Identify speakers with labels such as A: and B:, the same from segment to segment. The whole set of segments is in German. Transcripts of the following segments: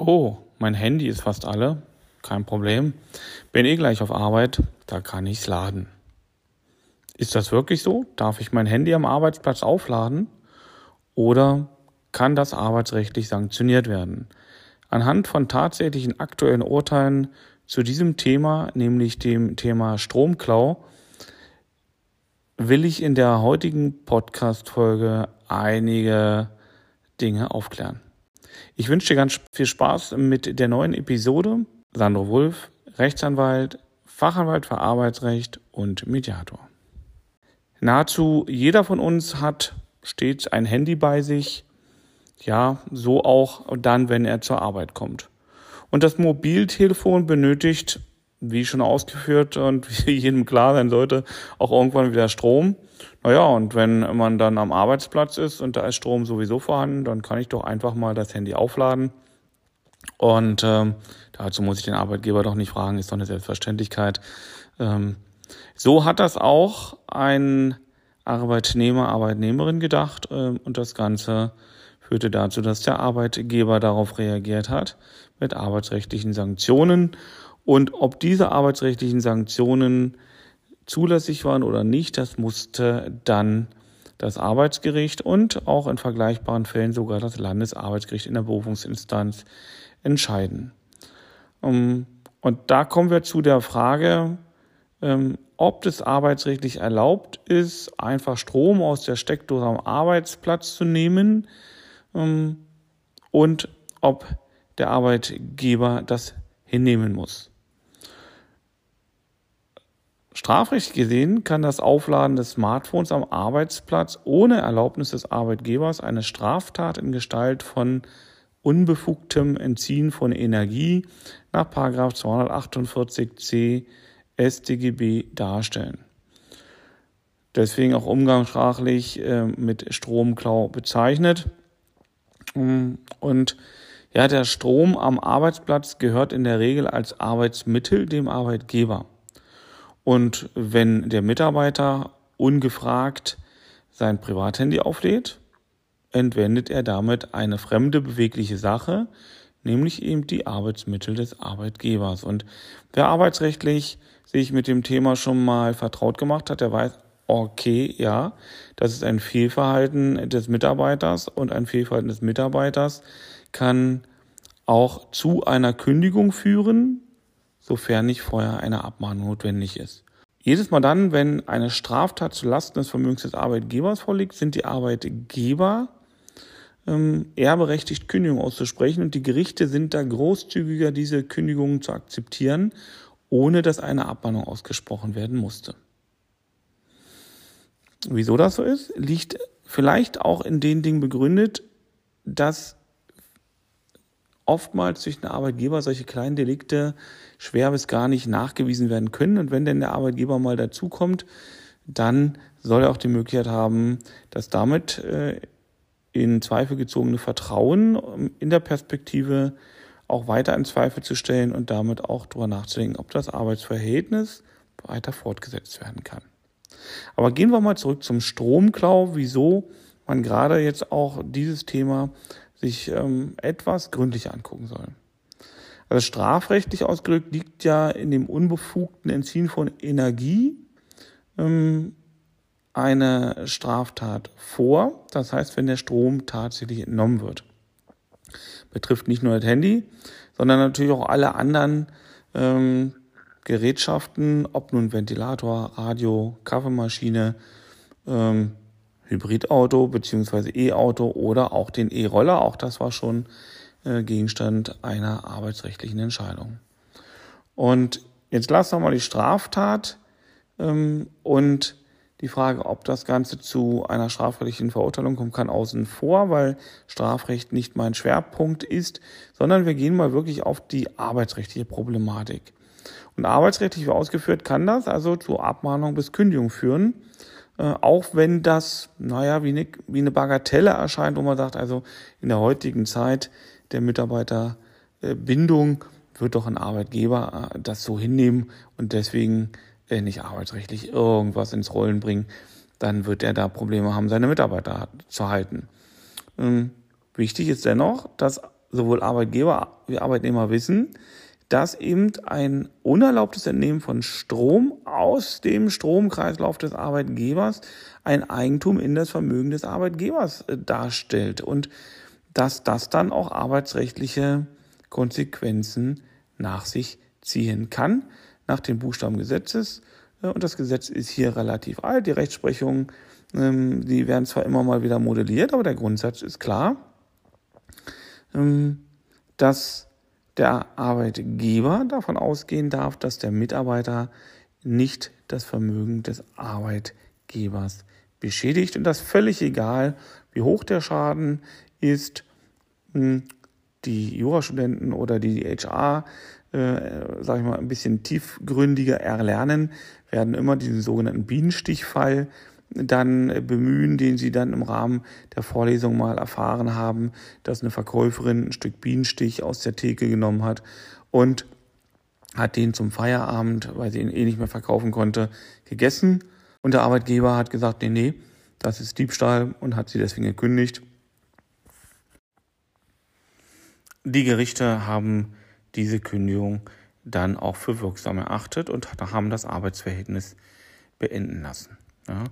A: Oh, mein Handy ist fast alle. Kein Problem. Bin eh gleich auf Arbeit. Da kann ich's laden. Ist das wirklich so? Darf ich mein Handy am Arbeitsplatz aufladen? Oder kann das arbeitsrechtlich sanktioniert werden? Anhand von tatsächlichen aktuellen Urteilen zu diesem Thema, nämlich dem Thema Stromklau, will ich in der heutigen Podcast-Folge einige Dinge aufklären. Ich wünsche dir ganz viel Spaß mit der neuen Episode. Sandro Wulff, Rechtsanwalt, Fachanwalt für Arbeitsrecht und Mediator. Nahezu jeder von uns hat stets ein Handy bei sich. Ja, so auch dann, wenn er zur Arbeit kommt. Und das Mobiltelefon benötigt, wie schon ausgeführt und wie jedem klar sein sollte, auch irgendwann wieder Strom. Naja, und wenn man dann am Arbeitsplatz ist und da ist Strom sowieso vorhanden, dann kann ich doch einfach mal das Handy aufladen. Und ähm, dazu muss ich den Arbeitgeber doch nicht fragen, ist doch eine Selbstverständlichkeit. Ähm, so hat das auch ein Arbeitnehmer, Arbeitnehmerin gedacht ähm, und das Ganze führte dazu, dass der Arbeitgeber darauf reagiert hat mit arbeitsrechtlichen Sanktionen. Und ob diese arbeitsrechtlichen Sanktionen zulässig waren oder nicht, das musste dann das Arbeitsgericht und auch in vergleichbaren Fällen sogar das Landesarbeitsgericht in der Berufungsinstanz entscheiden. Ähm, und da kommen wir zu der Frage, ähm, ob es arbeitsrechtlich erlaubt ist, einfach Strom aus der Steckdose am Arbeitsplatz zu nehmen ähm, und ob der Arbeitgeber das hinnehmen muss. Strafrechtlich gesehen kann das Aufladen des Smartphones am Arbeitsplatz ohne Erlaubnis des Arbeitgebers eine Straftat in Gestalt von unbefugtem Entziehen von Energie nach 248c StGB darstellen. Deswegen auch umgangssprachlich äh, mit Stromklau bezeichnet. Und ja, der Strom am Arbeitsplatz gehört in der Regel als Arbeitsmittel dem Arbeitgeber. Und wenn der Mitarbeiter ungefragt sein Privathandy auflädt, entwendet er damit eine fremde bewegliche Sache, nämlich eben die Arbeitsmittel des Arbeitgebers. Und wer arbeitsrechtlich sich mit dem Thema schon mal vertraut gemacht hat, der weiß, okay, ja, das ist ein Fehlverhalten des Mitarbeiters und ein Fehlverhalten des Mitarbeiters kann auch zu einer Kündigung führen, sofern nicht vorher eine Abmahnung notwendig ist. Jedes Mal dann, wenn eine Straftat zulasten des Vermögens des Arbeitgebers vorliegt, sind die Arbeitgeber ähm, eher berechtigt, Kündigung auszusprechen und die Gerichte sind da großzügiger, diese Kündigungen zu akzeptieren, ohne dass eine Abmahnung ausgesprochen werden musste. Wieso das so ist, liegt vielleicht auch in den Dingen begründet, dass oftmals durch den Arbeitgeber solche kleinen Delikte schwer bis gar nicht nachgewiesen werden können. Und wenn denn der Arbeitgeber mal dazukommt, dann soll er auch die Möglichkeit haben, dass damit äh, in Zweifel gezogene Vertrauen ähm, in der Perspektive auch weiter in Zweifel zu stellen und damit auch darüber nachzudenken, ob das Arbeitsverhältnis weiter fortgesetzt werden kann. Aber gehen wir mal zurück zum Stromklau, wieso man gerade jetzt auch dieses Thema sich ähm, etwas gründlicher angucken soll. Also strafrechtlich ausgedrückt liegt ja in dem unbefugten Entziehen von Energie ähm, eine Straftat vor. Das heißt, wenn der Strom tatsächlich entnommen wird. Betrifft nicht nur das Handy, sondern natürlich auch alle anderen ähm, Gerätschaften, ob nun Ventilator, Radio, Kaffeemaschine, ähm, Hybridauto beziehungsweise E-Auto oder auch den E-Roller. Auch das war schon äh, Gegenstand einer arbeitsrechtlichen Entscheidung. Und jetzt lassen wir mal die Straftat ähm, und die Frage, ob das Ganze zu einer strafrechtlichen Verurteilung kommt, kann außen vor, weil Strafrecht nicht mein Schwerpunkt ist, sondern wir gehen mal wirklich auf die arbeitsrechtliche Problematik. Und arbeitsrechtlich wie ausgeführt kann das also zu Abmahnung bis Kündigung führen. Äh, auch wenn das, naja, wie eine, wie eine Bagatelle erscheint, wo man sagt, also in der heutigen Zeit der Mitarbeiterbindung wird doch ein Arbeitgeber äh, das so hinnehmen und deswegen äh, nicht arbeitsrechtlich irgendwas ins Rollen bringen, dann wird er da Probleme haben, seine Mitarbeiter zu halten. Ähm, wichtig ist dennoch, dass sowohl Arbeitgeber wie Arbeitnehmer wissen, dass eben ein unerlaubtes Entnehmen von Strom aus dem Stromkreislauf des Arbeitgebers ein Eigentum in das Vermögen des Arbeitgebers äh, darstellt und dass das dann auch arbeitsrechtliche Konsequenzen nach sich ziehen kann, nach dem Buchstaben Gesetzes. Äh, und das Gesetz ist hier relativ alt. Die Rechtsprechung, ähm, die werden zwar immer mal wieder modelliert, aber der Grundsatz ist klar, ähm, dass der Arbeitgeber davon ausgehen darf, dass der Mitarbeiter nicht das Vermögen des Arbeitgebers beschädigt und das völlig egal, wie hoch der Schaden ist. Hm, die Jurastudenten oder die HR, äh, sage ich mal, ein bisschen tiefgründiger erlernen, werden immer diesen sogenannten Bienenstichfall dann bemühen, den sie dann im Rahmen der Vorlesung mal erfahren haben, dass eine Verkäuferin ein Stück Bienenstich aus der Theke genommen hat und hat den zum Feierabend, weil sie ihn eh nicht mehr verkaufen konnte, gegessen. Und der Arbeitgeber hat gesagt, nee, nee, das ist Diebstahl und hat sie deswegen gekündigt. Die Gerichte haben diese Kündigung dann auch für wirksam erachtet und haben das Arbeitsverhältnis beenden lassen. Ja.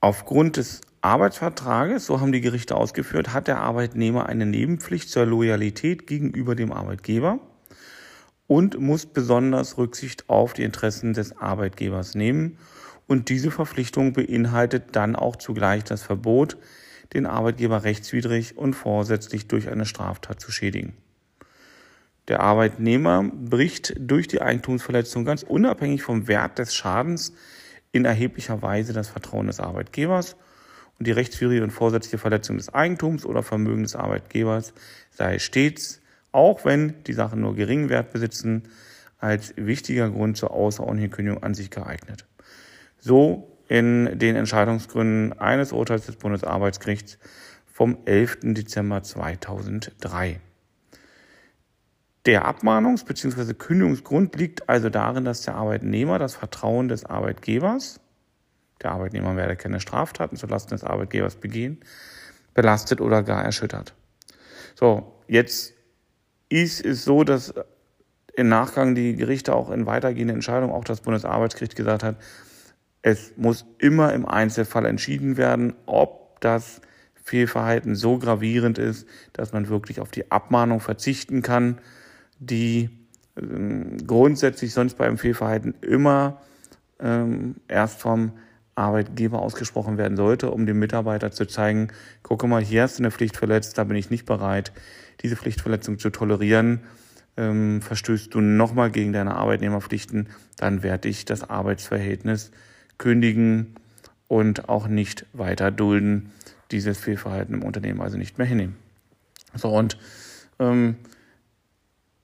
A: Aufgrund des Arbeitsvertrages, so haben die Gerichte ausgeführt, hat der Arbeitnehmer eine Nebenpflicht zur Loyalität gegenüber dem Arbeitgeber und muss besonders Rücksicht auf die Interessen des Arbeitgebers nehmen. Und diese Verpflichtung beinhaltet dann auch zugleich das Verbot, den Arbeitgeber rechtswidrig und vorsätzlich durch eine Straftat zu schädigen. Der Arbeitnehmer bricht durch die Eigentumsverletzung ganz unabhängig vom Wert des Schadens in erheblicher Weise das Vertrauen des Arbeitgebers und die rechtswidrige und vorsätzliche Verletzung des Eigentums oder Vermögens des Arbeitgebers sei stets, auch wenn die Sachen nur geringen Wert besitzen, als wichtiger Grund zur außerordentlichen Kündigung an sich geeignet. So in den Entscheidungsgründen eines Urteils des Bundesarbeitsgerichts vom 11. Dezember 2003. Der Abmahnungs- bzw. Kündigungsgrund liegt also darin, dass der Arbeitnehmer das Vertrauen des Arbeitgebers, der Arbeitnehmer werde keine Straftaten zulasten des Arbeitgebers begehen, belastet oder gar erschüttert. So, jetzt ist es so, dass im Nachgang die Gerichte auch in weitergehenden Entscheidungen, auch das Bundesarbeitsgericht gesagt hat, es muss immer im Einzelfall entschieden werden, ob das Fehlverhalten so gravierend ist, dass man wirklich auf die Abmahnung verzichten kann die ähm, grundsätzlich sonst beim Fehlverhalten immer ähm, erst vom Arbeitgeber ausgesprochen werden sollte, um dem Mitarbeiter zu zeigen, gucke mal, hier hast du eine Pflicht verletzt, da bin ich nicht bereit, diese Pflichtverletzung zu tolerieren. Ähm, verstößt du nochmal gegen deine Arbeitnehmerpflichten, dann werde ich das Arbeitsverhältnis kündigen und auch nicht weiter dulden, dieses Fehlverhalten im Unternehmen also nicht mehr hinnehmen. So, und ähm,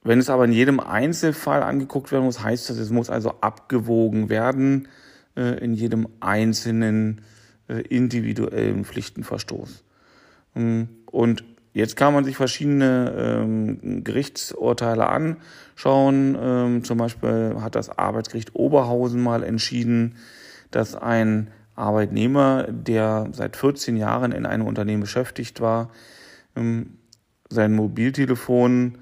A: wenn es aber in jedem Einzelfall angeguckt werden muss, heißt das, es muss also abgewogen werden äh, in jedem einzelnen äh, individuellen Pflichtenverstoß. Ähm, und jetzt kann man sich verschiedene ähm, Gerichtsurteile anschauen. Ähm, zum Beispiel hat das Arbeitsgericht Oberhausen mal entschieden, dass ein Arbeitnehmer, der seit 14 Jahren in einem Unternehmen beschäftigt war, ähm, sein Mobiltelefon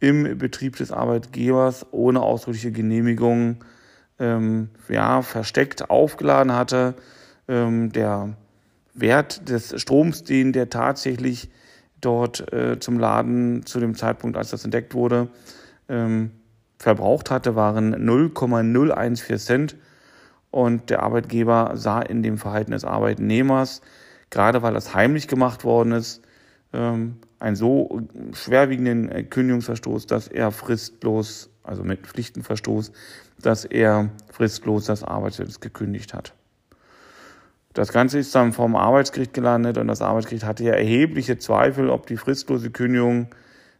A: im Betrieb des Arbeitgebers ohne ausdrückliche Genehmigung ähm, ja, versteckt aufgeladen hatte. Ähm, der Wert des Stroms, den der tatsächlich dort äh, zum Laden zu dem Zeitpunkt, als das entdeckt wurde, ähm, verbraucht hatte, waren 0,014 Cent. Und der Arbeitgeber sah in dem Verhalten des Arbeitnehmers, gerade weil das heimlich gemacht worden ist, ähm, einen so schwerwiegenden äh, Kündigungsverstoß, dass er fristlos, also mit Pflichtenverstoß, dass er fristlos das Arbeitsverhältnis gekündigt hat. Das Ganze ist dann vom Arbeitsgericht gelandet und das Arbeitsgericht hatte ja erhebliche Zweifel, ob die fristlose Kündigung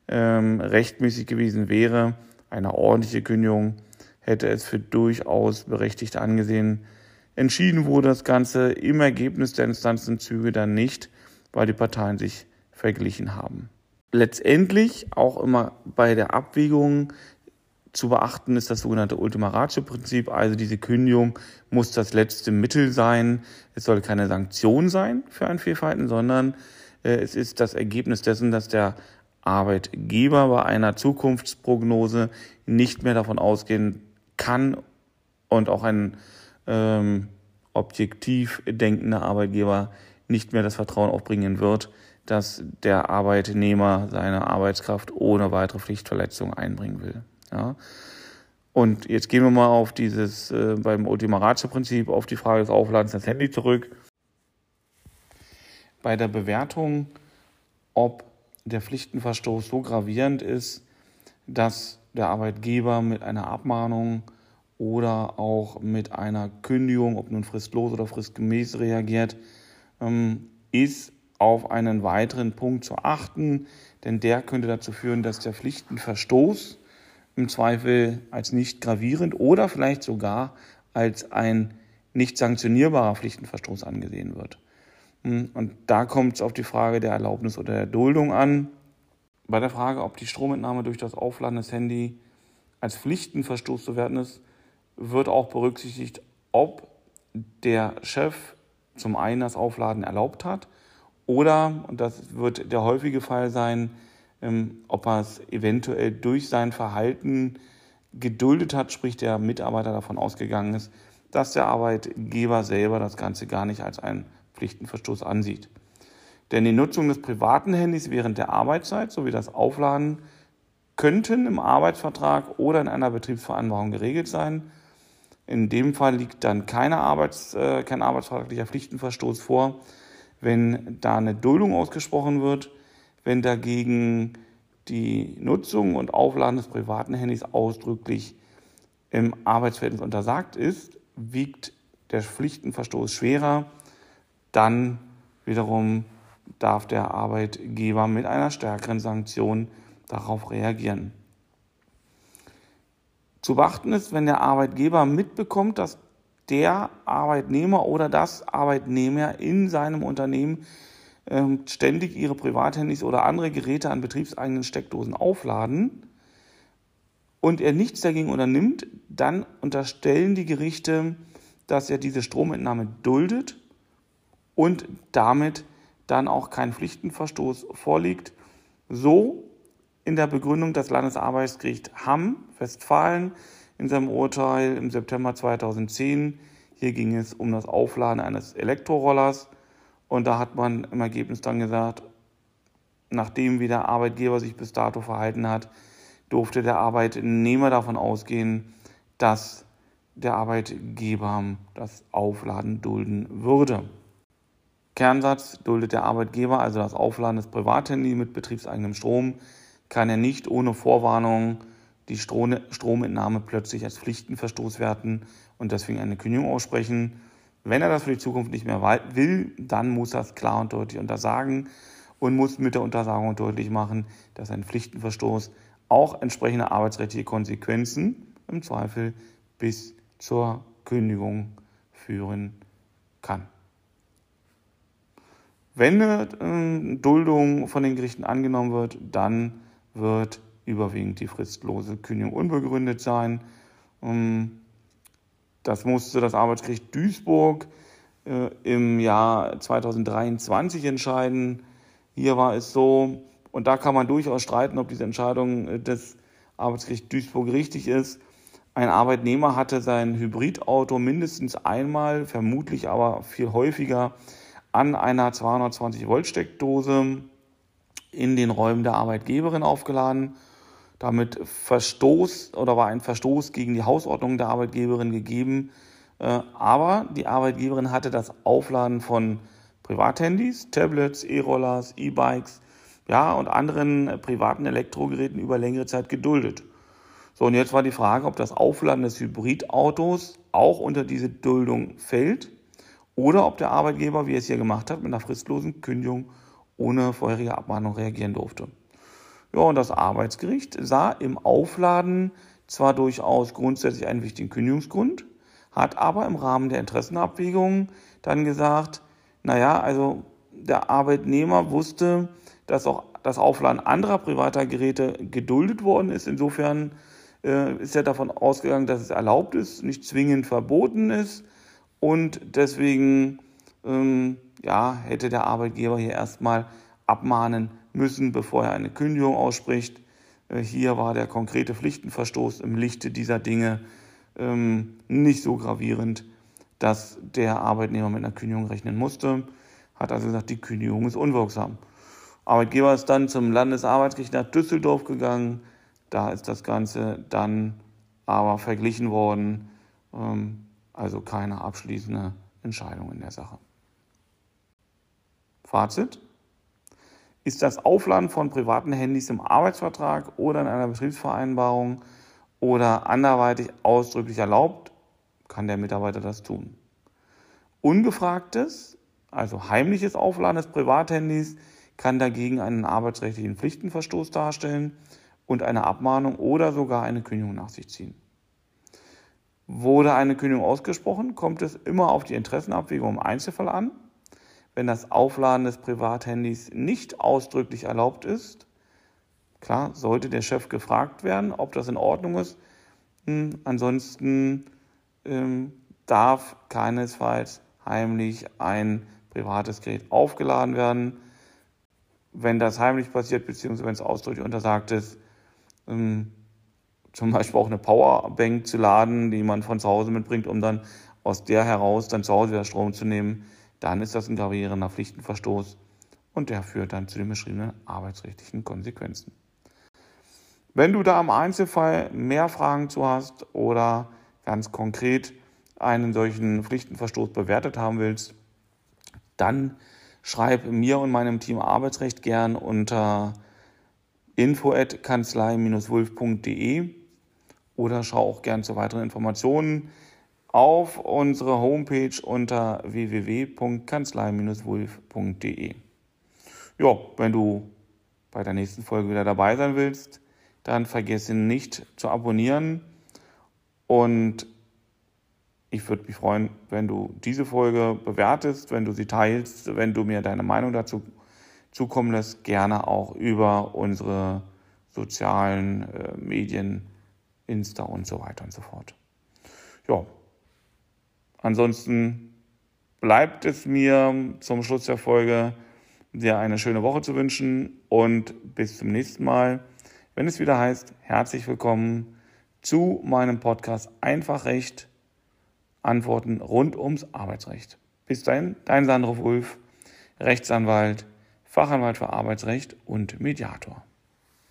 A: ähm, rechtmäßig gewesen wäre. Eine ordentliche Kündigung hätte es für durchaus berechtigt angesehen. Entschieden wurde das Ganze im Ergebnis der Instanzenzüge dann nicht, weil die Parteien sich verglichen haben. Letztendlich auch immer bei der Abwägung zu beachten ist das sogenannte Ultima Ratio Prinzip, also diese Kündigung muss das letzte Mittel sein. Es soll keine Sanktion sein für ein Fehlverhalten, sondern äh, es ist das Ergebnis dessen, dass der Arbeitgeber bei einer Zukunftsprognose nicht mehr davon ausgehen kann und auch ein ähm, objektiv denkender Arbeitgeber nicht mehr das Vertrauen aufbringen wird, dass der Arbeitnehmer seine Arbeitskraft ohne weitere Pflichtverletzung einbringen will. Ja. Und jetzt gehen wir mal auf dieses äh, beim Ultima Ratio-Prinzip auf die Frage des Aufladens des Handy zurück. Bei der Bewertung, ob der Pflichtenverstoß so gravierend ist, dass der Arbeitgeber mit einer Abmahnung oder auch mit einer Kündigung, ob nun fristlos oder fristgemäß reagiert, ähm, ist auf einen weiteren Punkt zu achten, denn der könnte dazu führen, dass der Pflichtenverstoß im Zweifel als nicht gravierend oder vielleicht sogar als ein nicht sanktionierbarer Pflichtenverstoß angesehen wird. Hm, und da kommt es auf die Frage der Erlaubnis oder der Duldung an. Bei der Frage, ob die Stromentnahme durch das Aufladen des Handys als Pflichtenverstoß zu werten ist, wird auch berücksichtigt, ob der Chef zum einen das Aufladen erlaubt hat oder, und das wird der häufige Fall sein, ähm, ob er es eventuell durch sein Verhalten geduldet hat, sprich der Mitarbeiter davon ausgegangen ist, dass der Arbeitgeber selber das Ganze gar nicht als einen Pflichtenverstoß ansieht. Denn die Nutzung des privaten Handys während der Arbeitszeit sowie das Aufladen könnten im Arbeitsvertrag oder in einer Betriebsvereinbarung geregelt sein. In dem Fall liegt dann keine Arbeits-, äh, kein arbeitsvertraglicher Pflichtenverstoß vor, wenn da eine Duldung ausgesprochen wird, wenn dagegen die Nutzung und Aufladen des privaten Handys ausdrücklich im Arbeitsverhältnis untersagt ist, wiegt der Pflichtenverstoß schwerer, dann wiederum darf der Arbeitgeber mit einer stärkeren Sanktion darauf reagieren. Zu beachten ist, wenn der Arbeitgeber mitbekommt, dass der Arbeitnehmer oder das Arbeitnehmer in seinem Unternehmen ähm, ständig ihre Privathandys oder andere Geräte an betriebseigenen Steckdosen aufladen und er nichts dagegen unternimmt, dann unterstellen die Gerichte, dass er diese Stromentnahme duldet und damit dann auch kein Pflichtenverstoß vorliegt. So in der Begründung das Landesarbeitsgericht Hamm, Westfalen, in seinem Urteil im September 2010. Hier ging es um das Aufladen eines Elektrorollers und da hat man im Ergebnis dann gesagt, nachdem wie der Arbeitgeber sich bis dato verhalten hat, durfte der Arbeitnehmer davon ausgehen, dass der Arbeitgeber das Aufladen dulden würde. Kernsatz duldet der Arbeitgeber also das Aufladen des Privathandys mit betriebseigenem Strom, kann er nicht ohne Vorwarnung die Stromentnahme plötzlich als Pflichtenverstoß werten und deswegen eine Kündigung aussprechen. Wenn er das für die Zukunft nicht mehr will, dann muss er es klar und deutlich untersagen und muss mit der Untersagung deutlich machen, dass ein Pflichtenverstoß auch entsprechende arbeitsrechtliche Konsequenzen im Zweifel bis zur Kündigung führen kann. Wenn eine äh, Duldung von den Gerichten angenommen wird, dann wird überwiegend die fristlose Kündigung unbegründet sein. Ähm, das musste das Arbeitsgericht Duisburg äh, im Jahr 2023 entscheiden. Hier war es so, und da kann man durchaus streiten, ob diese Entscheidung äh, des Arbeitsgerichts Duisburg richtig ist. Ein Arbeitnehmer hatte sein Hybridauto mindestens einmal, vermutlich aber viel häufiger, an einer 220 Volt Steckdose in den Räumen der Arbeitgeberin aufgeladen. Damit Verstoß oder war ein Verstoß gegen die Hausordnung der Arbeitgeberin gegeben. Äh, aber die Arbeitgeberin hatte das Aufladen von Privathandys, Tablets, E-Rollers, E-Bikes, ja, und anderen privaten Elektrogeräten über längere Zeit geduldet. So, und jetzt war die Frage, ob das Aufladen des Hybridautos auch unter diese Duldung fällt oder ob der Arbeitgeber, wie er es hier gemacht hat, mit einer fristlosen Kündigung ohne vorherige Abmahnung reagieren durfte. Ja, und das Arbeitsgericht sah im Aufladen zwar durchaus grundsätzlich einen wichtigen Kündigungsgrund, hat aber im Rahmen der Interessenabwägung dann gesagt, naja, also der Arbeitnehmer wusste, dass auch das Aufladen anderer privater Geräte geduldet worden ist. Insofern äh, ist er davon ausgegangen, dass es erlaubt ist, nicht zwingend verboten ist. Und deswegen ähm, ja, hätte der Arbeitgeber hier erstmal abmahnen müssen, bevor er eine Kündigung ausspricht. Äh, hier war der konkrete Pflichtenverstoß im Lichte dieser Dinge ähm, nicht so gravierend, dass der Arbeitnehmer mit einer Kündigung rechnen musste. Hat also gesagt, die Kündigung ist unwirksam. Arbeitgeber ist dann zum Landesarbeitsgericht nach Düsseldorf gegangen. Da ist das Ganze dann aber verglichen worden. Ähm, also keine abschließende Entscheidung in der Sache. Fazit. Ist das Aufladen von privaten Handys im Arbeitsvertrag oder in einer Betriebsvereinbarung oder anderweitig ausdrücklich erlaubt, kann der Mitarbeiter das tun. Ungefragtes, also heimliches Aufladen des Privathandys kann dagegen einen arbeitsrechtlichen Pflichtenverstoß darstellen und eine Abmahnung oder sogar eine Kündigung nach sich ziehen. Wurde eine Kündigung ausgesprochen, kommt es immer auf die Interessenabwägung im Einzelfall an. Wenn das Aufladen des Privathandys nicht ausdrücklich erlaubt ist, klar, sollte der Chef gefragt werden, ob das in Ordnung ist. Hm, ansonsten ähm, darf keinesfalls heimlich ein privates Gerät aufgeladen werden. Wenn das heimlich passiert, beziehungsweise wenn es ausdrücklich untersagt ist, ähm, zum Beispiel auch eine Powerbank zu laden, die man von zu Hause mitbringt, um dann aus der heraus dann zu Hause wieder Strom zu nehmen, dann ist das ein gravierender Pflichtenverstoß und der führt dann zu den beschriebenen arbeitsrechtlichen Konsequenzen. Wenn du da im Einzelfall mehr Fragen zu hast oder ganz konkret einen solchen Pflichtenverstoß bewertet haben willst, dann schreib mir und meinem Team Arbeitsrecht gern unter info@kanzlei-wulf.de oder schau auch gern zu weiteren Informationen auf unsere Homepage unter www.kanzlei-wulf.de. Ja, wenn du bei der nächsten Folge wieder dabei sein willst, dann vergesse nicht zu abonnieren und ich würde mich freuen, wenn du diese Folge bewertest, wenn du sie teilst, wenn du mir deine Meinung dazu zukommen lässt, gerne auch über unsere sozialen äh, Medien, Insta und so weiter und so fort. Ja, ansonsten bleibt es mir zum Schluss der Folge, dir eine schöne Woche zu wünschen und bis zum nächsten Mal, wenn es wieder heißt, herzlich willkommen zu meinem Podcast Einfach Recht Antworten rund ums Arbeitsrecht. Bis dahin, dein Sandro Wulf, Rechtsanwalt, Fachanwalt für Arbeitsrecht und Mediator.